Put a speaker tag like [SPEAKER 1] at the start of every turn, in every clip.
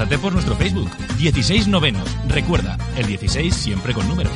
[SPEAKER 1] Pásate por nuestro Facebook, 16 novenos. Recuerda, el 16 siempre con número.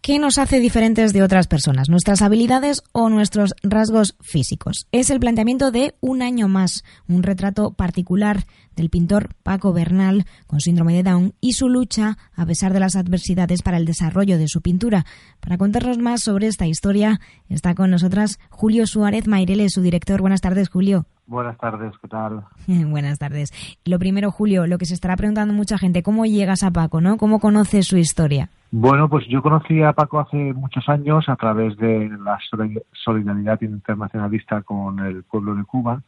[SPEAKER 2] ¿Qué nos hace diferentes de otras personas? ¿Nuestras habilidades o nuestros rasgos físicos? Es el planteamiento de Un año más, un retrato particular del pintor Paco Bernal con síndrome de Down y su lucha a pesar de las adversidades para el desarrollo de su pintura. Para contarnos más sobre esta historia está con nosotras Julio Suárez Maireles, su director. Buenas tardes, Julio.
[SPEAKER 3] Buenas tardes, ¿qué tal?
[SPEAKER 2] Buenas tardes. Lo primero, Julio, lo que se estará preguntando mucha gente, ¿cómo llegas a Paco, no? ¿Cómo conoces su historia?
[SPEAKER 3] Bueno, pues yo conocí a Paco hace muchos años a través de la solidaridad internacionalista con el pueblo de Cuba,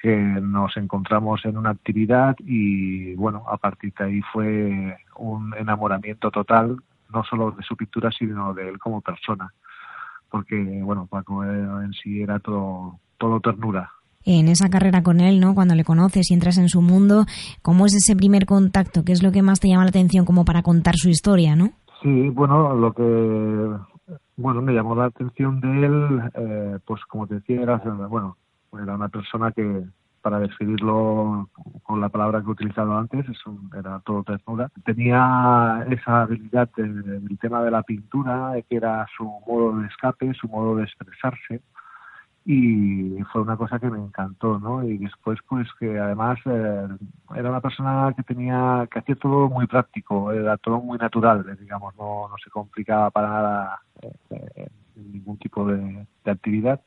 [SPEAKER 3] que nos encontramos en una actividad y bueno, a partir de ahí fue un enamoramiento total, no solo de su pintura, sino de él como persona, porque bueno, Paco en sí era todo, todo ternura
[SPEAKER 2] en esa carrera con él, ¿no? Cuando le conoces y entras en su mundo, ¿cómo es ese primer contacto? ¿Qué es lo que más te llama la atención como para contar su historia, no?
[SPEAKER 3] Sí, bueno, lo que bueno me llamó la atención de él, eh, pues como te decía, era bueno, era una persona que para describirlo con la palabra que he utilizado antes, era todo ternura. Tenía esa habilidad del tema de la pintura, que era su modo de escape, su modo de expresarse y fue una cosa que me encantó, ¿no? Y después, pues que además eh, era una persona que tenía, que hacía todo muy práctico, era todo muy natural, digamos, no, no se complicaba para nada eh, ningún tipo de, actividad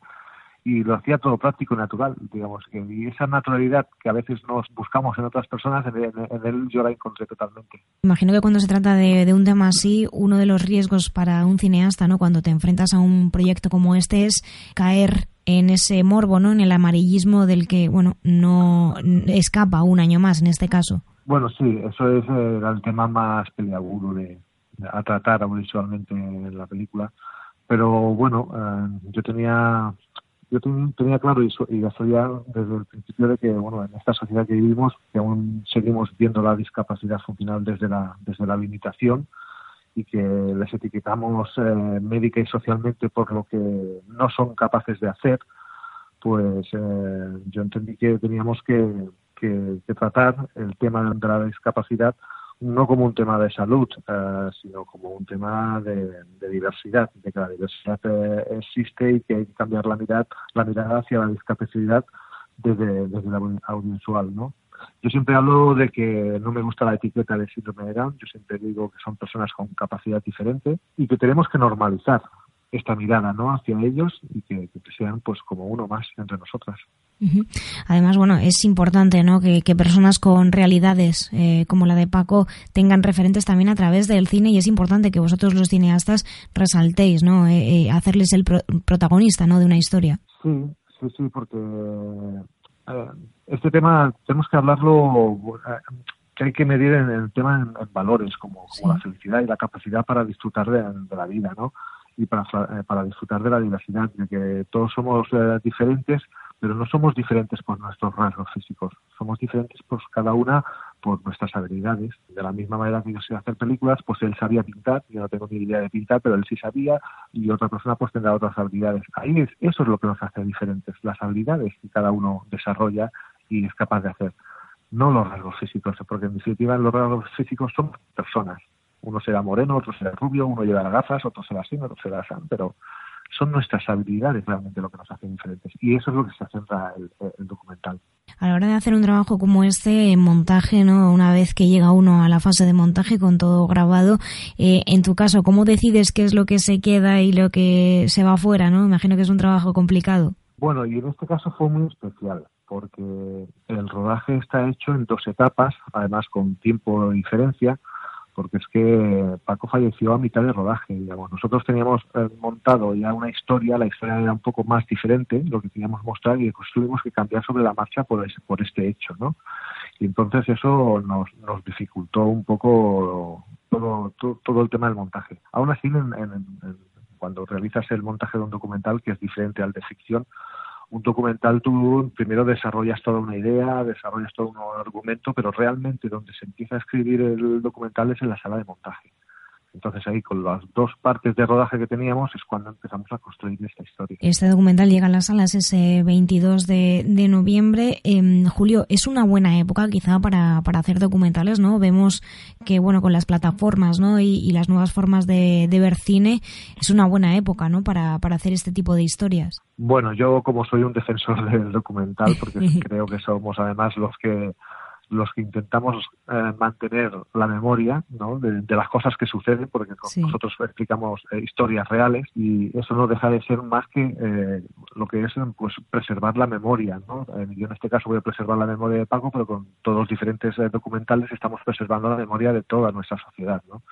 [SPEAKER 3] y lo hacía todo práctico y natural, digamos, que, y esa naturalidad que a veces nos buscamos en otras personas, en, él yo la encontré totalmente.
[SPEAKER 2] Imagino que cuando se trata de, de, un tema así, uno de los riesgos para un cineasta, ¿no? Cuando te enfrentas a un proyecto como este es caer en ese morbo, ¿no? En el amarillismo del que, bueno, no escapa un año más en este caso.
[SPEAKER 3] Bueno, sí, eso es eh, el tema más peliagudo de, a tratar audiovisualmente en la película. Pero bueno, eh, yo tenía yo tenía claro y, y ya desde el principio de que bueno en esta sociedad que vivimos que aún seguimos viendo la discapacidad funcional desde la desde la limitación y que les etiquetamos eh, médica y socialmente por lo que no son capaces de hacer, pues eh, yo entendí que teníamos que, tratar el tema de la discapacidad no como un tema de salud, eh, sino como un tema de, diversidad, de que la diversidad existe y que hay que cambiar la mirada, la mirada hacia la discapacidad desde, desde la audiovisual, ¿no? Yo siempre hablo de que no me gusta la etiqueta de síndrome de Down, yo siempre digo que son personas con capacidad diferente y que tenemos que normalizar esta mirada no hacia ellos y que, sean pues como uno más entre nosotras.
[SPEAKER 2] Además, bueno, es importante ¿no? que, personas con realidades eh, como la de Paco tengan referentes también a través del cine y es importante que vosotros los cineastas resaltéis, ¿no? Eh, eh, hacerles el protagonista ¿no? de una historia.
[SPEAKER 3] Sí, sí, sí, porque este tema tenemos que hablarlo, que hay que medir en el tema en, valores, como, la felicidad y la capacidad para disfrutar de, la vida, ¿no? Y para, eh, para disfrutar de la diversidad, de que todos somos eh, diferentes, pero no somos diferentes por nuestros rasgos físicos, somos diferentes por cada una por nuestras habilidades. De la misma manera que yo sé hacer películas, pues él sabía pintar, yo no tengo ni idea de pintar, pero él sí sabía y otra persona pues tendrá otras habilidades. Ahí es, eso es lo que nos hace diferentes, las habilidades que cada uno desarrolla y es capaz de hacer, no los rasgos físicos, porque en definitiva los rasgos físicos son personas. Uno será moreno, otro será rubio, uno llevará gafas, otro será así, otro será así, pero son nuestras habilidades realmente lo que nos hacen diferentes. Y eso es lo que se centra el, el, documental.
[SPEAKER 2] A la hora de hacer un trabajo como este, en montaje, ¿no? una vez que llega uno a la fase de montaje con todo grabado, eh, en tu caso, ¿cómo decides qué es lo que se queda y lo que se va afuera? ¿no? Imagino que es un trabajo complicado.
[SPEAKER 3] Bueno, y en este caso fue muy especial porque el rodaje está hecho en dos etapas, además con tiempo de diferencia porque es que Paco falleció a mitad de rodaje, digamos. Nosotros teníamos eh, montado ya una historia, la historia era un poco más diferente, lo que teníamos mostrar, y después tuvimos que cambiar sobre la marcha por, ese, por este hecho, ¿no? Y entonces eso nos, nos dificultó un poco todo, todo, el tema del montaje. Aún así, cuando realizas el montaje de un documental, que es diferente al de ficción, un documental tú primero desarrollas toda una idea, desarrollas todo un argumento, pero realmente donde se empieza a escribir el documental es en la sala de montaje. Entonces ahí con las dos partes de rodaje que teníamos es cuando empezamos a construir esta historia.
[SPEAKER 2] Este documental llega a las salas ese 22 de, noviembre. Eh, Julio, es una buena época quizá para, para hacer documentales, ¿no? Vemos que, bueno, con las plataformas, ¿no? Y, las nuevas formas de, de, ver cine, es una buena época, ¿no? Para, para hacer este tipo de historias.
[SPEAKER 3] Bueno, yo como soy un defensor del documental, porque creo que somos además los que los que intentamos eh, mantener la memoria ¿no? de, las cosas que suceden, porque nosotros explicamos eh, historias reales y eso no deja de ser más que eh, lo que es pues preservar la memoria. ¿no? yo en este caso voy a preservar la memoria de Paco, pero con todos los diferentes documentales estamos preservando la memoria de toda nuestra sociedad. ¿no?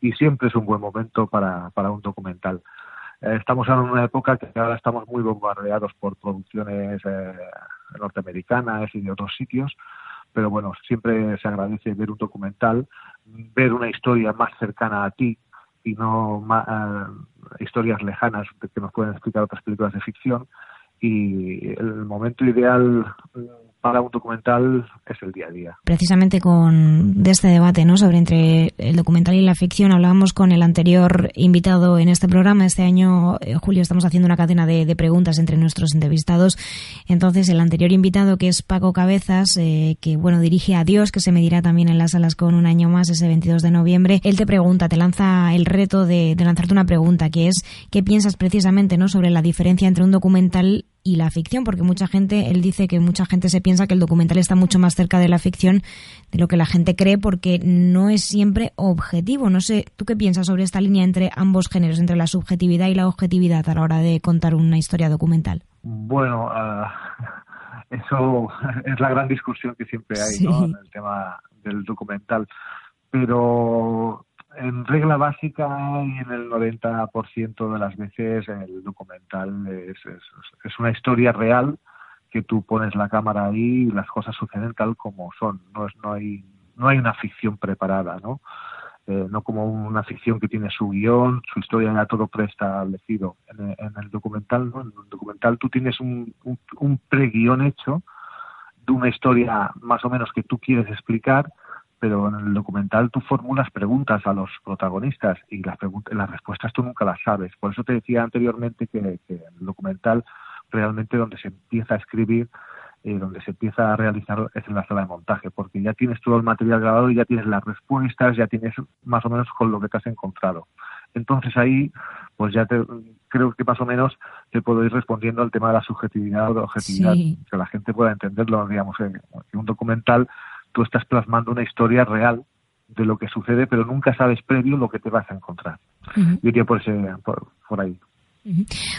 [SPEAKER 3] Y siempre es un buen momento para, para un documental. estamos en una época que ahora estamos muy bombardeados por producciones norteamericanas y de otros sitios, pero bueno, siempre se agradece ver un documental, ver una historia más cercana a ti y no eh, historias lejanas que nos pueden explicar otras películas de ficción. Y el momento ideal para un documental es el día a día.
[SPEAKER 2] Precisamente con de este debate ¿no? sobre entre el documental y la ficción hablábamos con el anterior invitado en este programa. Este año, eh, Julio, estamos haciendo una cadena de, preguntas entre nuestros entrevistados. Entonces, el anterior invitado, que es Paco Cabezas, eh, que bueno dirige a Dios, que se medirá también en las salas con un año más, ese 22 de noviembre, él te pregunta, te lanza el reto de, de lanzarte una pregunta, que es, ¿qué piensas precisamente ¿no? sobre la diferencia entre un documental y la ficción, porque mucha gente, él dice que mucha gente se piensa que el documental está mucho más cerca de la ficción de lo que la gente cree, porque no es siempre objetivo. No sé, ¿tú qué piensas sobre esta línea entre ambos géneros, entre la subjetividad y la objetividad a la hora de contar una historia documental?
[SPEAKER 3] Bueno, ah, eso es la gran discusión que siempre hay ¿no? en el tema del documental. Pero en regla básica y en el 90% de las veces el documental es, es, una historia real que tú pones la cámara ahí y las cosas suceden tal como son. No, es, no, hay, no hay una ficción preparada, ¿no? Eh, no como una ficción que tiene su guion, su historia ya todo preestablecido. En, en el documental, ¿no? En el documental tú tienes un, un, un pre-guión hecho de una historia más o menos que tú quieres explicar pero en el documental tú formulas preguntas a los protagonistas y las, las respuestas tú nunca las sabes. Por eso te decía anteriormente que, en el documental realmente donde se empieza a escribir, eh, donde se empieza a realizar es en la sala de montaje, porque ya tienes todo el material grabado y ya tienes las respuestas, ya tienes más o menos con lo que te has encontrado. Entonces ahí, pues ya te, creo que más o menos te puedo ir respondiendo al tema de la subjetividad o de objetividad, que la gente pueda entenderlo, digamos, en un documental tú estás plasmando una historia real de lo que sucede, pero nunca sabes previo lo que te vas a encontrar. Yo diría por, ese, por, ahí.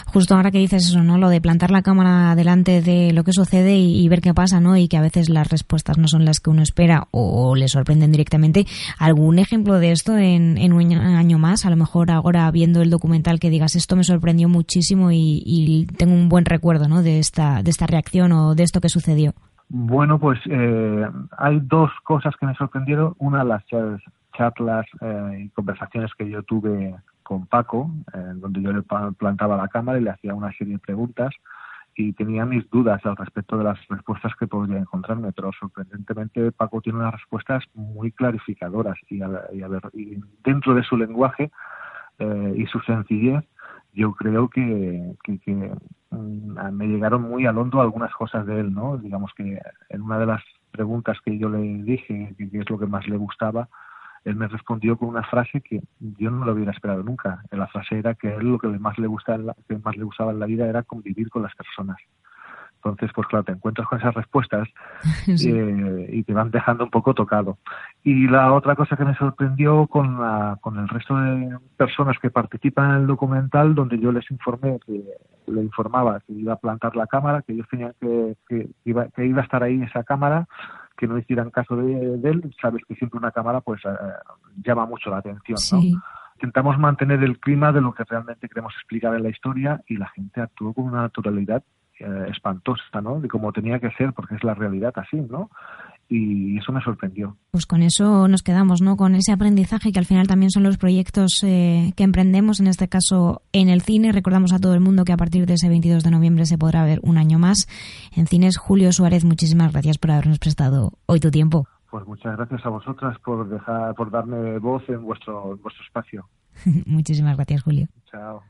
[SPEAKER 2] Justo ahora que dices eso, ¿no? Lo de plantar la cámara delante de lo que sucede y, ver qué pasa, ¿no? Y que a veces las respuestas no son las que uno espera o, le sorprenden directamente. ¿Algún ejemplo de esto en, en, un año más? A lo mejor ahora viendo el documental que digas esto me sorprendió muchísimo y, y tengo un buen recuerdo, ¿no? De esta, de esta reacción o de esto que sucedió.
[SPEAKER 3] Bueno, pues eh, hay dos cosas que me sorprendieron. Una, las charlas eh, y conversaciones que yo tuve con Paco, en donde yo le plantaba la cámara y le hacía una serie de preguntas y tenía mis dudas al respecto de las respuestas que podría encontrarme, pero sorprendentemente Paco tiene unas respuestas muy clarificadoras y, y dentro de su lenguaje eh, y su sencillez yo creo que, mm, me llegaron muy al hondo algunas cosas de él, ¿no? Digamos que en una de las preguntas que yo le dije, que, es lo que más le gustaba, él me respondió con una frase que yo no lo hubiera esperado nunca. La frase era que él lo que más le gustaba, que más le gustaba en la vida era convivir con las personas. Entonces, pues claro, te encuentras con esas respuestas eh, y te van dejando un poco tocado. Y la otra cosa que me sorprendió con, la, con el resto de personas que participan en el documental, donde yo les informé, que le informaba que iba a plantar la cámara, que ellos tenían que, que, iba, que iba a estar ahí esa cámara, que no hicieran caso de, él. Sabes que siempre una cámara pues eh, llama mucho la atención, ¿no? intentamos mantener el clima de lo que realmente queremos explicar en la historia y la gente actuó con una naturalidad eh, espantosa, ¿no? De cómo tenía que ser, porque es la realidad así, ¿no? y eso me sorprendió.
[SPEAKER 2] Pues con eso nos quedamos, ¿no? Con ese aprendizaje que al final también son los proyectos eh, que emprendemos, en este caso en el cine. Recordamos a todo el mundo que a partir de ese 22 de noviembre se podrá ver un año más en cines. Julio Suárez, muchísimas gracias por habernos prestado hoy tu tiempo.
[SPEAKER 3] Pues muchas gracias a vosotras por dejar, por darme voz en vuestro, en vuestro espacio.
[SPEAKER 2] Muchísimas gracias, Julio.
[SPEAKER 3] Chao.